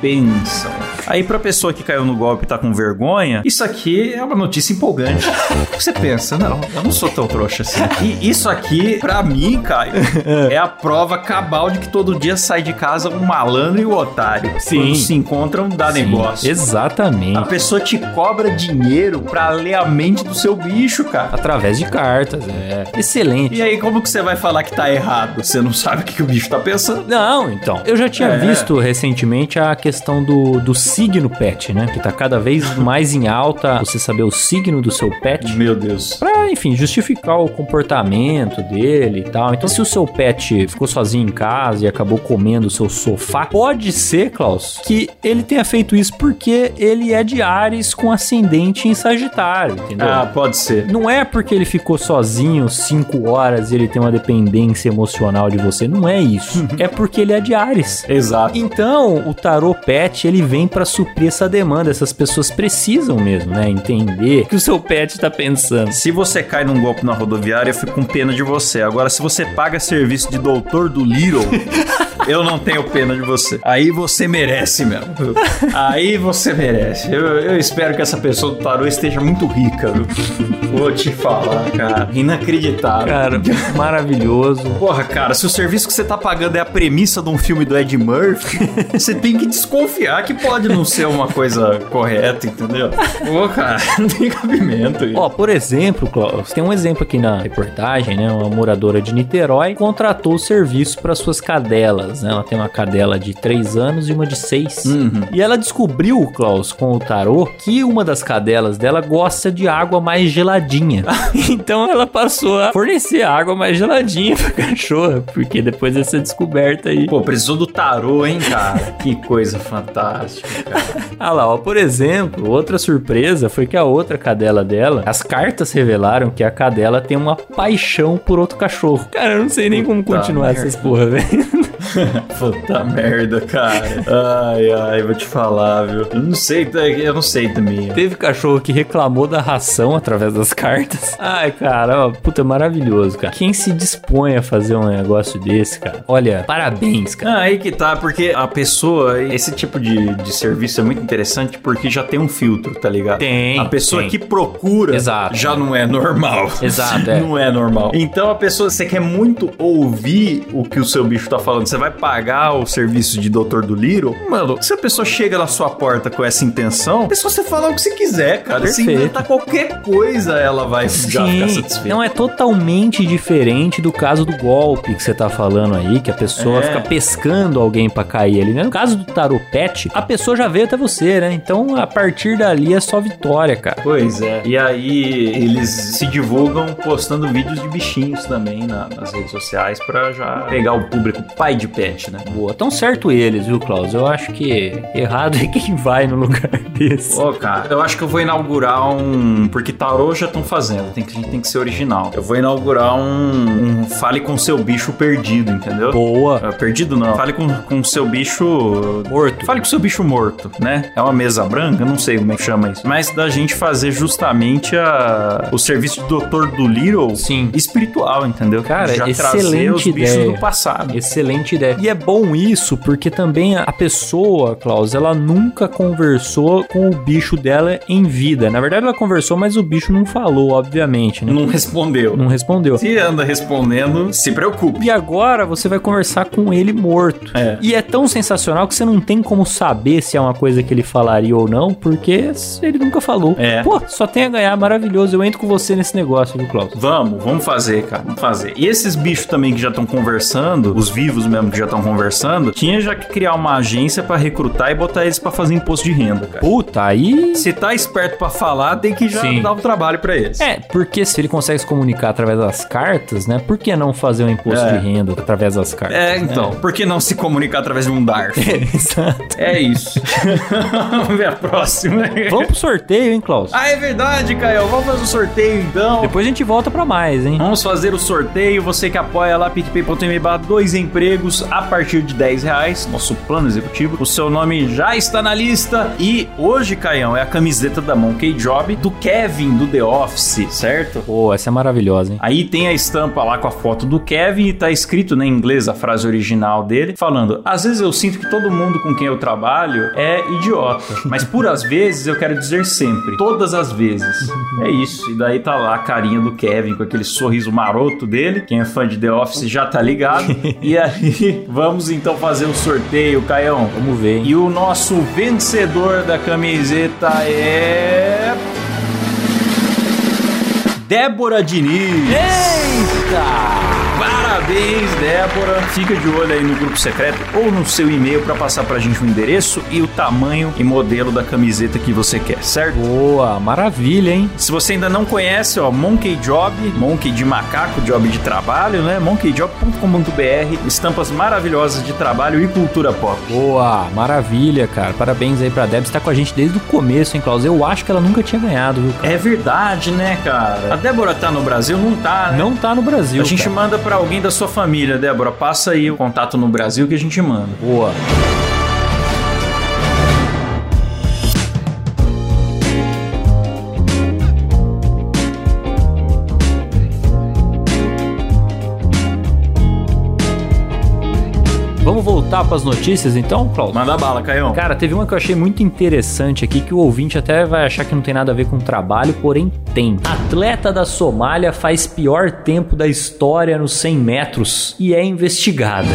Speaker 1: pensam. Aí pra pessoa que caiu no golpe e tá com vergonha, isso aqui é uma notícia empolgante. [laughs] Você pensa, não, eu não sou tão trouxa assim. E isso aqui, pra mim, Caio, [laughs] é a prova cabal de que todo dia sai de casa um malandro e o otário.
Speaker 2: Sim.
Speaker 1: Quando se encontram, dá
Speaker 2: Sim,
Speaker 1: negócio. A
Speaker 2: Exatamente.
Speaker 1: pessoa te cobra dinheiro pra ler a mente do seu bicho, cara.
Speaker 2: Através de cartas, é. Excelente.
Speaker 1: E aí, como que você vai falar que tá errado? Você não sabe o que que o bicho tá pensando?
Speaker 2: Não, então. Eu já tinha
Speaker 1: É.
Speaker 2: visto recentemente a questão do, do signo pet, né? Que tá cada vez mais em alta você saber o signo do seu pet.
Speaker 1: Meu Deus.
Speaker 2: Pra, enfim, justificar o comportamento dele e tal. Então, se o seu pet ficou sozinho em casa e acabou comendo o seu sofá, pode ser, Klaus, que ele tenha feito isso porque ele é de Ares com ascendente em Sagitário, entendeu?
Speaker 1: Ah, pode ser.
Speaker 2: Não é porque ele ficou sozinho cinco horas e ele tem uma dependência emocional de você. Não é isso. é porque ele é de Ares.
Speaker 1: Exato.
Speaker 2: Então, o tarô pet, ele vem pra suprir essa demanda. Essas pessoas precisam mesmo, né? Entender o que o seu pet tá pensando.
Speaker 1: Se você cai num golpe na rodoviária, eu fico com pena de você. Agora, se você paga serviço de doutor do Little, [laughs] eu não tenho pena de você. Aí você merece mesmo. Aí você merece. Eu, eu espero que essa pessoa do tarô esteja muito rica, viu? Vou te falar, cara. Inacreditável.
Speaker 2: Cara, maravilhoso.
Speaker 1: Porra, cara, se o serviço que você tá pagando é a premissa de um filme do Ed Murphy, você tem que desconfiar que pode não ser uma coisa correta, entendeu? Pô, cara, [laughs] não tem cabimento isso.
Speaker 2: Ó, por exemplo, Klaus, tem um exemplo aqui na reportagem, né? Uma moradora de Niterói contratou o serviço para suas cadelas, né? Ela tem uma cadela de 3 anos e uma de 6.
Speaker 1: Uhum.
Speaker 2: E ela descobriu, Klaus, com o tarô, que uma das cadelas dela gosta de água mais geladinha. [laughs] então ela passou a fornecer água mais geladinha pra cachorra, porque depois dessa descoberta aí.
Speaker 1: Pô, precisou do tarô, hein, cara? Cara, que coisa fantástica, cara. [laughs]
Speaker 2: Ah lá, ó, por exemplo, outra surpresa foi que a outra cadela dela, as cartas revelaram que a cadela tem uma paixão por outro cachorro. Cara, eu não sei nem como
Speaker 1: Puta
Speaker 2: continuar
Speaker 1: merda.
Speaker 2: essas porra, velho. [laughs]
Speaker 1: Puta merda, cara. Ai, ai, vou te falar, viu? Eu não sei, eu não sei também.
Speaker 2: Teve cachorro que reclamou da ração através das cartas. Ai, cara, ó, puta, maravilhoso, cara. Quem se dispõe a fazer um negócio desse, cara? Olha, parabéns, cara.
Speaker 1: Ah, aí que tá, porque a pessoa, esse tipo de, de serviço é muito interessante porque já tem um filtro, tá ligado?
Speaker 2: Tem,
Speaker 1: A pessoa
Speaker 2: tem.
Speaker 1: que procura
Speaker 2: Exato.
Speaker 1: já não é normal.
Speaker 2: Exato, é. [laughs]
Speaker 1: Não é normal. Então a pessoa, você quer muito ouvir o que o seu bicho tá falando, você vai pagar o serviço de doutor do Little, mano, se a pessoa chega na sua porta com essa intenção, a pessoa você fala o que você quiser, cara. Se
Speaker 2: Perfeito.
Speaker 1: inventar qualquer coisa, ela vai já ficar satisfeita.
Speaker 2: não é totalmente diferente do caso do golpe que você tá falando aí, que a pessoa
Speaker 1: É.
Speaker 2: fica pescando alguém pra cair ali, né? No caso do tarot pet, a pessoa já veio até você, né? Então, a partir dali é só vitória, cara.
Speaker 1: Pois é. E aí eles se divulgam postando vídeos de bichinhos também na- nas redes sociais pra já pegar o público pai de pet, né?
Speaker 2: Boa, tão certo eles, viu, Klaus? Eu acho que errado é quem vai no lugar [laughs] desse.
Speaker 1: Ô, cara, eu acho que eu vou inaugurar um. Porque tarô já estão fazendo, tem que, a gente tem que ser original. Eu vou inaugurar um, um Fale com seu bicho perdido, entendeu?
Speaker 2: Boa.
Speaker 1: Ah, Perdido não. Fale com, com seu bicho.
Speaker 2: Morto.
Speaker 1: Fale com seu bicho morto, né? É uma mesa branca, eu não sei como é que chama isso. Mas da gente fazer justamente a, o serviço de doutor do Little
Speaker 2: Sim.
Speaker 1: espiritual, entendeu?
Speaker 2: Cara,
Speaker 1: Já trazer
Speaker 2: excelente
Speaker 1: os bichos
Speaker 2: ideia.
Speaker 1: do passado.
Speaker 2: Excelente ideia. E é bom isso porque também a pessoa, Klaus, ela nunca conversou com o bicho dela em vida. Na verdade, ela conversou, mas o bicho não falou, obviamente, né?
Speaker 1: Não respondeu.
Speaker 2: Não respondeu.
Speaker 1: Se anda respondendo, se preocupe.
Speaker 2: E agora você vai conversar com ele morto.
Speaker 1: É.
Speaker 2: E é tão sensacional que você não tem como saber se é uma coisa que ele falaria ou não, porque ele nunca falou.
Speaker 1: É.
Speaker 2: Pô, só tem a ganhar, maravilhoso. Eu entro com você nesse negócio, viu, Klaus?
Speaker 1: Vamos, vamos fazer, cara. Vamos fazer. E esses bichos também que já estão conversando, os vivos mesmo que já estão conversando, tinha já que criar uma agência pra recrutar e botar eles pra fazer imposto de renda, cara.
Speaker 2: Puta, aí.
Speaker 1: Se tá esperto pra falar, tem que já
Speaker 2: Sim.
Speaker 1: dar o trabalho pra eles.
Speaker 2: É, porque se ele consegue se comunicar através das cartas, né? Por que não fazer um imposto
Speaker 1: É.
Speaker 2: de renda através das cartas?
Speaker 1: É, então. Por que não se comunicar através de um DARF? [laughs]
Speaker 2: Exato.
Speaker 1: É isso. [laughs] Vamos ver a próxima.
Speaker 2: Vamos pro sorteio, hein, Klaus?
Speaker 1: Ah, é verdade, Caio. Vamos fazer o sorteio então.
Speaker 2: Depois a gente volta pra mais, hein?
Speaker 1: Vamos fazer o sorteio. Você que apoia lá, picpay.me dois a partir de 10 reais. Nosso plano executivo. O seu nome já está na lista. E hoje, Caião, é a camiseta da Monkey Job do Kevin do The Office, certo?
Speaker 2: Pô, essa é maravilhosa, hein?
Speaker 1: Aí tem a estampa lá com a foto do Kevin e tá escrito né, em inglês a frase original dele, falando: Às vezes eu sinto que todo mundo com quem eu trabalho é idiota, mas por às vezes eu quero dizer sempre, todas as vezes. [laughs] É isso. E daí tá lá a carinha do Kevin com aquele sorriso maroto dele. Quem é fã de The Office já tá ligado. [laughs] e aí, vamos então fazer o sorteio, Caião.
Speaker 2: Vamos ver, hein?
Speaker 1: E o nosso vencedor da camiseta é. Débora Diniz.
Speaker 2: Eita!
Speaker 1: Parabéns, Débora. Fica de olho aí no grupo secreto ou no seu e-mail para passar pra gente o endereço e o tamanho e modelo da camiseta que você quer, certo?
Speaker 2: Boa, maravilha, hein?
Speaker 1: Se você ainda não conhece, ó, Monkey Job, Monkey de macaco, job de trabalho, né? monkeyjob.com.br, estampas maravilhosas de trabalho e cultura pop.
Speaker 2: Boa, maravilha, cara. Parabéns aí pra Deb. Você tá com a gente desde o começo, hein, Klaus? Eu acho que ela nunca tinha ganhado, viu? cara?
Speaker 1: É verdade, né, cara? A Débora tá no Brasil? Não tá, né?
Speaker 2: Não tá no Brasil.
Speaker 1: A gente
Speaker 2: cara.
Speaker 1: manda pra alguém da sua família, Débora. Passa aí o contato no Brasil que a gente manda.
Speaker 2: Boa. Vamos voltar pras notícias então, Klaus?
Speaker 1: Manda bala, Caião.
Speaker 2: Cara, teve uma que eu achei muito interessante aqui que o ouvinte até vai achar que não tem nada a ver com trabalho, porém tem. Atleta da Somália faz pior tempo da história nos 100 metros e é investigada.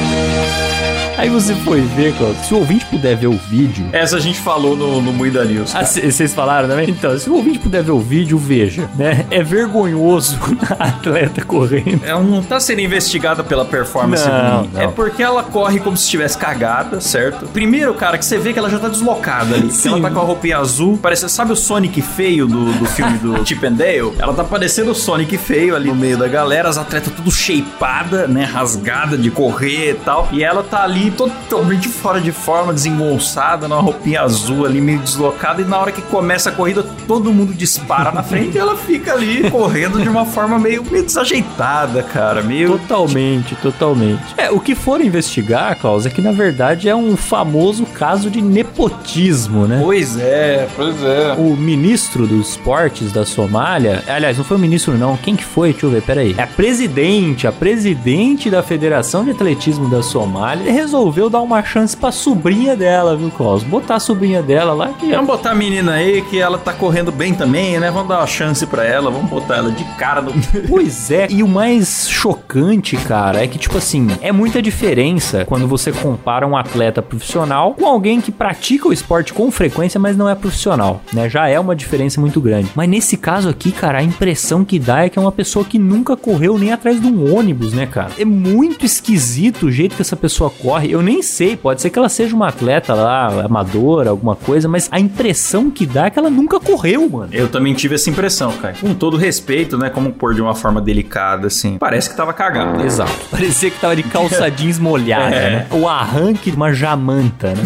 Speaker 2: Aí você foi ver, Klaus, se o ouvinte puder ver o vídeo.
Speaker 1: Essa a gente falou no, no Muida News.
Speaker 2: Ah, vocês falaram também? Então, se o ouvinte puder ver o vídeo, veja, né? É vergonhoso [laughs] a atleta correndo.
Speaker 1: Ela não tá sendo investigada pela performance
Speaker 2: Não, não.
Speaker 1: É porque ela corre como se estivesse cagada, certo? Primeiro, cara, que você vê que ela já tá deslocada ali.
Speaker 2: Sim.
Speaker 1: Ela tá com a roupinha azul. Parece, sabe o Sonic feio do, do filme do [laughs] Chip and Dale? Ela tá parecendo o Sonic feio ali no meio da galera. As atletas tudo shapeada, né? Rasgada de correr e tal. E ela tá ali totalmente fora de forma, desengonçada, numa roupinha azul ali, meio deslocada, e na hora que começa a corrida, todo mundo dispara na frente e ela fica ali correndo de uma forma meio, meio desajeitada, cara. Meio.
Speaker 2: Totalmente, totalmente. É, o que for investigar, Klaus, é que na verdade é um famoso caso de nepotismo, né?
Speaker 1: Pois é, pois é.
Speaker 2: O ministro dos esportes da Somália, aliás, não foi o ministro não, quem que foi? Deixa eu ver, peraí. É a presidente, a presidente da Federação de Atletismo da Somália resolveu dar uma chance pra sobrinha dela, viu, Klaus? Botar a sobrinha dela lá que...
Speaker 1: Vamos botar a menina aí, que ela tá correndo bem também, né? Vamos dar uma chance pra ela, vamos botar ela de cara no... [laughs]
Speaker 2: Pois é, e o mais chocante, cara, é que, tipo assim, é muita diferença quando você compara um atleta profissional com alguém que pratica o esporte com frequência, mas não é profissional, né? Já é uma diferença muito grande. Mas nesse caso aqui, cara, a impressão que dá é que é uma pessoa que nunca correu nem atrás de um ônibus, né, cara? É muito esquisito o jeito que essa pessoa corre. Eu nem sei, pode ser que ela seja uma atleta lá, amadora, alguma coisa, mas a impressão que dá é que ela nunca correu, mano.
Speaker 1: Eu também tive essa impressão, cara. Com todo respeito, né? Como pôr de uma forma delicada, assim. Parece que tava cagado. Né?
Speaker 2: Exato. [laughs] Parecia que tava de calça jeans molhada,
Speaker 1: É.
Speaker 2: né? O arranque de uma jamanta, né?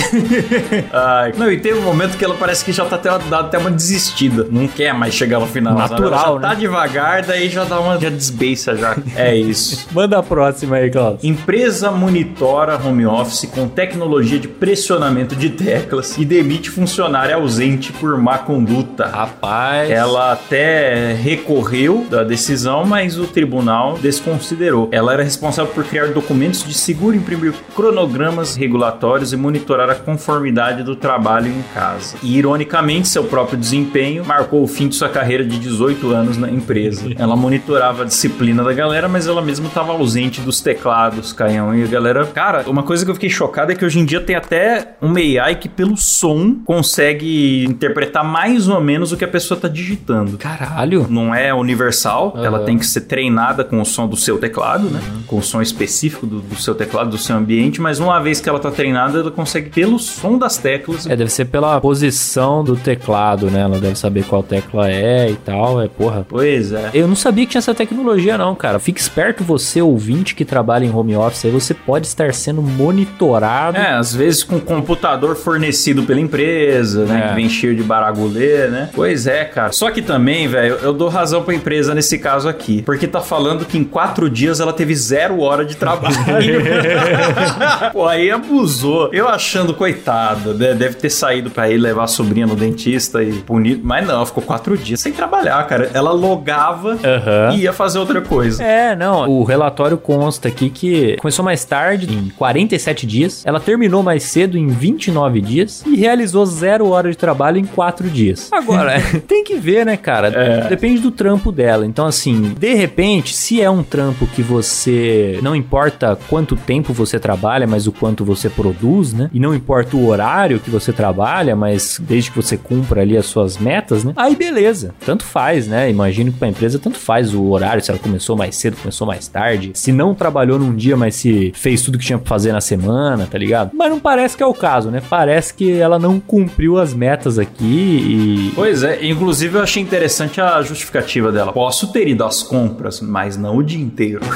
Speaker 2: [laughs]
Speaker 1: Ai, não, e teve um momento que ela parece que já tá até, dado até uma desistida. Não quer mais chegar no final.
Speaker 2: Natural,
Speaker 1: tá
Speaker 2: né?
Speaker 1: devagar, daí já dá uma. Já desbeiça já. [laughs] É isso.
Speaker 2: Manda a próxima aí, Klaus.
Speaker 1: Empresa monitora home office com tecnologia de pressionamento de teclas e demite funcionário ausente por má conduta.
Speaker 2: Rapaz.
Speaker 1: Ela até recorreu da decisão, mas o tribunal desconsiderou. Ela era responsável por criar documentos de seguro, imprimir cronogramas regulatórios e monitorar a conformidade do trabalho em casa. E, ironicamente, seu próprio desempenho marcou o fim de sua carreira de 18 anos na empresa. [laughs] Ela monitorava a disciplina da galera, mas ela mesma estava ausente dos teclados, Caião. E a galera. Cara, uma coisa que eu fiquei chocado é que hoje em dia tem até um AI que, pelo som, consegue interpretar mais ou menos o que a pessoa tá digitando.
Speaker 2: Caralho.
Speaker 1: Não é universal,
Speaker 2: Aham.
Speaker 1: ela tem que ser treinada com o som do seu teclado, né? Com o som específico do, do seu teclado, do seu ambiente, mas uma vez que ela tá treinada, ela consegue, pelo som das teclas,
Speaker 2: É, deve ser pela posição do teclado, né? Ela deve saber qual tecla é e tal. É, porra.
Speaker 1: Pois é.
Speaker 2: Eu não sabia que tinha essa tecnologia, não, cara. Fique esperto, você, ouvinte que trabalha em home office, aí você pode estar sendo monitorado.
Speaker 1: É, às vezes com computador fornecido pela empresa, né?
Speaker 2: É.
Speaker 1: Que vem cheio de baragulê, né? Pois é, cara. Só que também, velho, eu dou razão pra empresa nesse caso aqui. Porque tá falando que em quatro dias ela teve zero hora de trabalho. [laughs] Pô, aí abusou. Eu achando, coitada, né? Deve ter saído pra ir levar a sobrinha no dentista e punir. Mas não, ficou quatro dias sem trabalhar, cara. Ela logava
Speaker 2: Aham.
Speaker 1: e ia fazer outra coisa.
Speaker 2: É, não. O relatório consta aqui que começou mais tarde, em 47 dias. Ela terminou mais cedo, em 29 dias. E realizou zero hora de trabalho em 4 dias. Agora, [laughs] [laughs] tem que ver, né, cara?
Speaker 1: É.
Speaker 2: Depende do trampo dela. Então, assim, de repente, se é um trampo que você. Não importa quanto tempo você trabalha, mas o quanto você produz, né? E não importa o horário que você trabalha, mas desde que você cumpra ali as suas metas, né? Aí beleza. Tanto faz, né? Imagino que pra empresa tanto faz o horário, se ela começou mais cedo, começou mais tarde. Se não trabalhou num dia, mas se fez tudo que tinha pra fazer na semana, tá ligado? Mas não parece que é o caso, né? Parece que ela não cumpriu as metas aqui e.
Speaker 1: Pois é, inclusive eu achei interessante a justificativa dela. Posso ter ido às compras, mas não o dia inteiro. [laughs]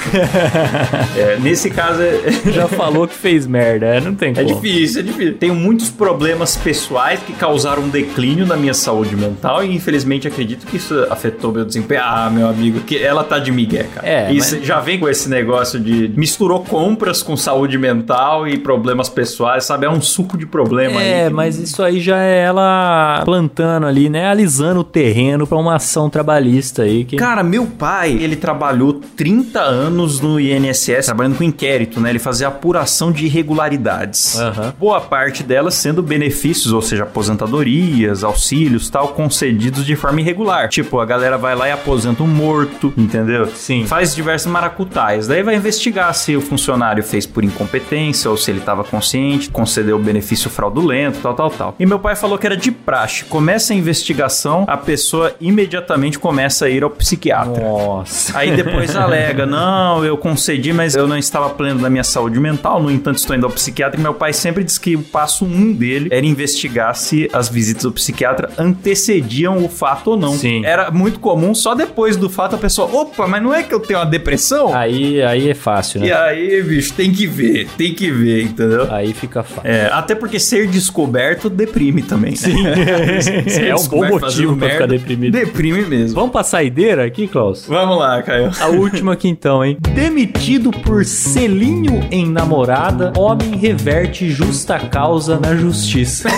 Speaker 1: É, nesse caso é, [laughs]
Speaker 2: Já falou que fez merda, é, não tem
Speaker 1: é
Speaker 2: como.
Speaker 1: difícil, é difícil. Tenho muitos problemas pessoais que causaram um declínio na minha saúde mental e infelizmente acredito que isso afetou meu desempenho. Ah, meu amigo, que ela tá de migué, cara.
Speaker 2: É,
Speaker 1: Isso
Speaker 2: mas-
Speaker 1: já vem com esse negócio de misturou compras com saúde mental e problemas pessoais, sabe? É um suco de problema aí.
Speaker 2: É, mas isso aí já é ela plantando ali, né? Alisando o terreno pra uma ação trabalhista aí que.
Speaker 1: Cara, meu pai, ele trabalhou 30 anos no INSS, trabalhando com inquérito, né? Ele fazia apuração de irregularidades.
Speaker 2: Aham.
Speaker 1: Boa parte delas sendo benefícios, ou seja, aposentadorias, auxílios, tal, concedidos de forma irregular. Tipo, a galera vai lá e aposenta um morto, entendeu?
Speaker 2: Sim.
Speaker 1: Faz diversos maracutais. Daí vai investigar se o funcionário fez por incompetência ou se ele estava consciente, concedeu benefício fraudulento, tal, tal, tal. E meu pai falou que era de praxe. Começa a investigação, a pessoa imediatamente começa a ir ao psiquiatra.
Speaker 2: Nossa.
Speaker 1: Aí depois alega, não, eu concedi, mas eu não estava pleno da minha saúde mental, no entanto estou indo ao psiquiatra e meu pai sempre disse que o passo um dele era investigar se as visitas ao psiquiatra antecediam o fato ou não.
Speaker 2: Sim.
Speaker 1: Era muito comum, só depois do fato a pessoa, opa, mas não é que eu tenho uma depressão?
Speaker 2: Aí, aí é fácil, né?
Speaker 1: E aí, bicho, tem que ver, tem que que ver, entendeu?
Speaker 2: Aí fica fácil.
Speaker 1: É, até porque ser descoberto deprime também. Sim. [laughs]
Speaker 2: É um bom motivo pra ficar deprimido.
Speaker 1: Deprime mesmo.
Speaker 2: Vamos pra saideira aqui, Klaus?
Speaker 1: Vamos lá, Caio.
Speaker 2: A última aqui então, hein? Demitido por selinho em namorada, homem reverte justa causa na justiça.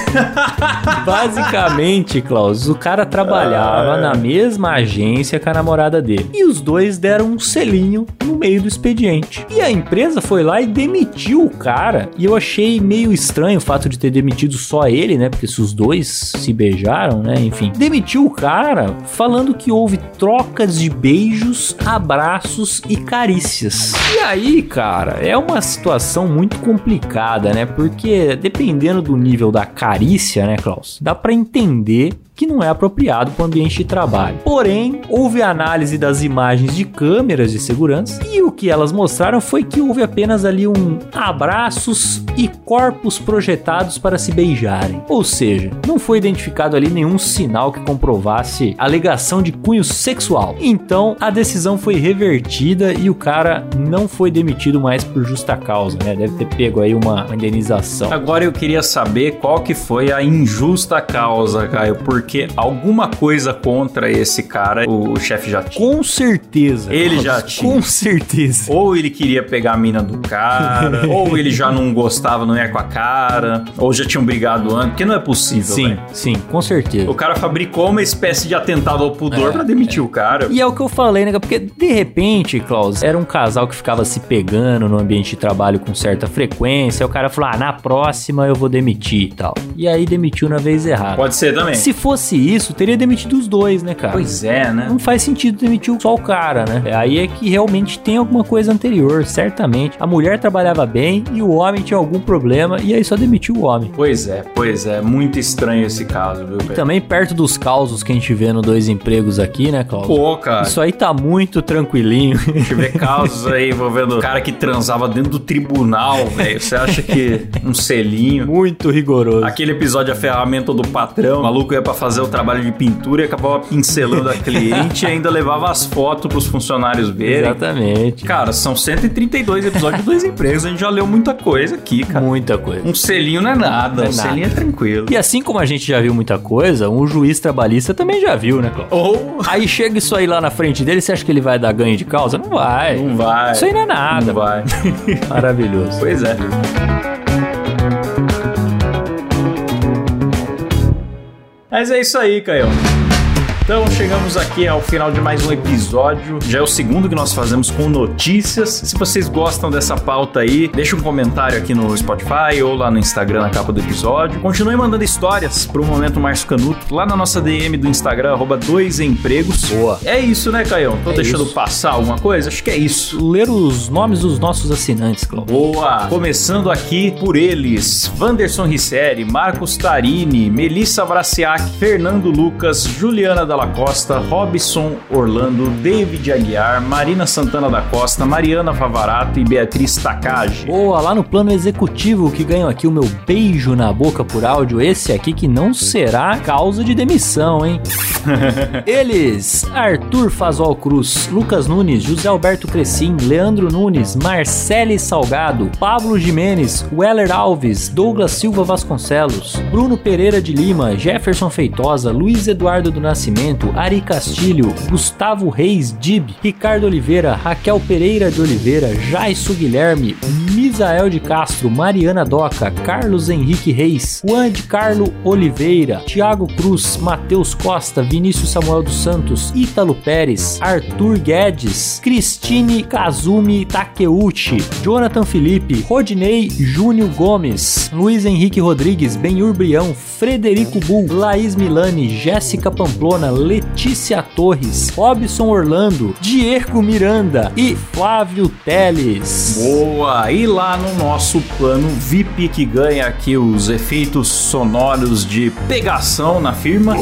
Speaker 2: [laughs] Basicamente, Klaus, o cara trabalhava na mesma agência com a namorada dele. E os dois deram um selinho no meio do expediente. E a empresa foi lá e demitiu o cara. E eu achei meio estranho o fato de ter demitido só ele, né? Porque se os dois se beijaram, né? Enfim. Demitiu o cara falando que houve trocas de beijos, abraços e carícias. E aí, cara, é uma situação muito complicada, né? Porque dependendo do nível da carícia, né, Klaus? Dá pra entender que não é apropriado para o ambiente de trabalho. Porém, houve análise das imagens de câmeras de segurança e o que elas mostraram foi que houve apenas ali um abraços e corpos projetados para se beijarem. Ou seja, não foi identificado ali nenhum sinal que comprovasse alegação de cunho sexual. Então, a decisão foi revertida e o cara não foi demitido mais por justa causa, né? Deve ter pego aí uma indenização.
Speaker 1: Agora eu queria saber qual que foi a injusta causa, Caio, porque alguma coisa contra esse cara o chefe já tinha.
Speaker 2: Com certeza.
Speaker 1: Ele
Speaker 2: Klaus,
Speaker 1: já tinha.
Speaker 2: Com certeza.
Speaker 1: Ou ele queria pegar a mina do cara, [laughs] ou ele já não gostava, não ia com a cara, ou já tinham brigado antes, porque não é possível,
Speaker 2: Sim,
Speaker 1: velho.
Speaker 2: sim, com certeza.
Speaker 1: O cara fabricou uma espécie de atentado ao pudor pra demitir o cara.
Speaker 2: E é o que eu falei, né? Porque de repente, Klaus, era um casal que ficava se pegando no ambiente de trabalho com certa frequência. Aí o cara falou: ah, na próxima eu vou demitir e tal. E aí demitiu na vez errada.
Speaker 1: Pode ser também.
Speaker 2: Se fosse isso, teria demitido os dois, né, cara?
Speaker 1: Pois é, né?
Speaker 2: Não faz sentido demitir só o cara, né? É, Aí é que realmente tem alguma coisa anterior, certamente. A mulher trabalhava bem e o homem tinha algum problema e aí só demitiu o homem.
Speaker 1: Pois é, pois é. Muito estranho esse caso, viu, velho?
Speaker 2: Também perto dos causos que a gente vê no Dois Empregos aqui, né, Klaus?
Speaker 1: Pô, cara.
Speaker 2: Isso aí tá muito tranquilinho.
Speaker 1: Deixa eu ver casos aí envolvendo o cara que transava dentro do tribunal, velho. Você acha que um selinho.
Speaker 2: muito rigoroso.
Speaker 1: Aquele episódio A Ferramenta do Patrão, o maluco ia pra fazer o trabalho de pintura e acabava pincelando a cliente e ainda levava as fotos pros funcionários verem.
Speaker 2: Exatamente.
Speaker 1: Cara, são 132 episódios de dois empregos, a gente já leu muita coisa aqui, cara.
Speaker 2: Muita coisa.
Speaker 1: Um selinho não é nada,
Speaker 2: Não é
Speaker 1: um selinho é tranquilo.
Speaker 2: E assim como a gente já viu muita coisa, um juiz trabalhista também já viu, né, Klaus?
Speaker 1: Ou
Speaker 2: Aí chega isso aí lá na frente dele, você acha que ele vai dar ganho de causa? Não vai.
Speaker 1: não vai.
Speaker 2: Isso aí não é nada.
Speaker 1: Não vai. [laughs]
Speaker 2: Maravilhoso.
Speaker 1: pois é. Mas é isso aí, Caio. Então chegamos aqui ao final de mais um episódio. Já é o segundo que nós fazemos com notícias. Se vocês gostam dessa pauta aí, deixa um comentário aqui no Spotify ou lá no Instagram na capa do episódio. Continue mandando histórias pro Momento Márcio Canuto lá na nossa DM do Instagram, arroba dois empregos.
Speaker 2: Boa.
Speaker 1: É isso, né, Caião? Tô
Speaker 2: É
Speaker 1: deixando
Speaker 2: isso.
Speaker 1: passar alguma coisa? Acho que é isso.
Speaker 2: Ler os nomes dos nossos assinantes, Klaus.
Speaker 1: Boa! Começando aqui por eles: Vanderson Risseri, Marcos Tarini, Melissa Braciac, Fernando Lucas, Juliana Dalla Costa, Robson Orlando, David Aguiar, Marina Santana da Costa, Mariana Favarato e Beatriz Takagi.
Speaker 2: Boa, lá no plano executivo que ganham aqui o meu beijo na boca por áudio, esse aqui que não será causa de demissão, hein? [laughs] Eles, Arthur Fazol Cruz, Lucas Nunes, José Alberto Crescim, Leandro Nunes, Marcele Salgado, Pablo Jimenez, Weller Alves, Douglas Silva Vasconcelos, Bruno Pereira de Lima, Jefferson Feitosa, Luiz Eduardo do Nascimento, Ari Castilho, Gustavo Reis Dib, Ricardo Oliveira, Raquel Pereira de Oliveira, Jaisso Guilherme, Misael de Castro, Mariana Doca, Carlos Henrique Reis, Juan de Carlo Oliveira, Tiago Cruz, Matheus Costa, Vinícius Samuel dos Santos, Ítalo Pérez, Arthur Guedes, Cristine Kazumi Takeuchi, Jonathan Felipe, Rodinei Júnior Gomes, Luiz Henrique Rodrigues, Benhur Brião, Frederico Bull, Laís Milani, Jéssica Pamplona, Letícia Torres, Robson Orlando, Diego Miranda e Flávio Teles.
Speaker 1: Boa! E lá no nosso plano VIP que ganha aqui os efeitos sonoros de pegação na firma,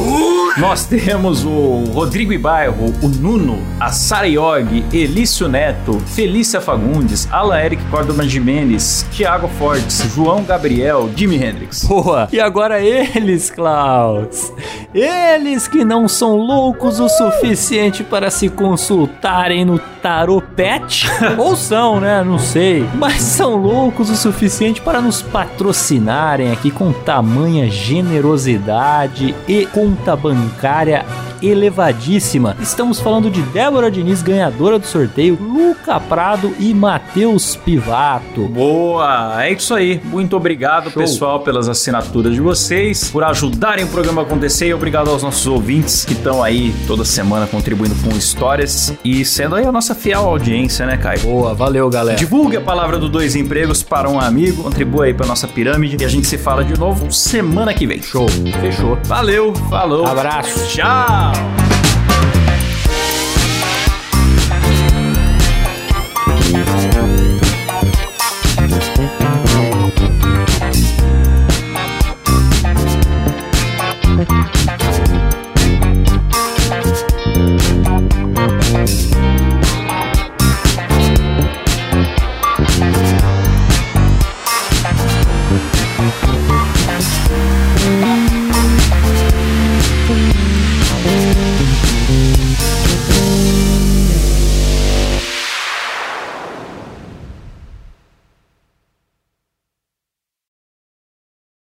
Speaker 1: nós temos o Rodrigo Ibairro, o Nuno, a Sara Iog, Elício Neto, Felícia Fagundes, Alan Eric Córdoba Jimenez, Thiago Fortes, João Gabriel, Jimi Hendrix.
Speaker 2: Boa! E agora eles, Klaus. Eles que não são são loucos o suficiente para se consultarem no Tarot Pet? [laughs] Ou são, né? Não sei. Mas são loucos o suficiente para nos patrocinarem aqui com tamanha generosidade e conta bancária elevadíssima. Estamos falando de Débora Diniz, ganhadora do sorteio, Luca Prado e Matheus Pivato.
Speaker 1: Boa, é isso aí. Muito obrigado,
Speaker 2: Show.
Speaker 1: pessoal, pelas assinaturas de vocês, por ajudarem o programa a acontecer e obrigado aos nossos ouvintes que estão aí toda semana contribuindo com histórias e sendo aí a nossa fiel audiência, né, Caio?
Speaker 2: Boa, valeu, galera.
Speaker 1: Divulgue a palavra do Dois Empregos para um amigo, contribua aí para nossa pirâmide e a gente se fala de novo semana que vem.
Speaker 2: Show, fechou.
Speaker 1: Valeu, falou.
Speaker 2: Abraço.
Speaker 1: Tchau. now.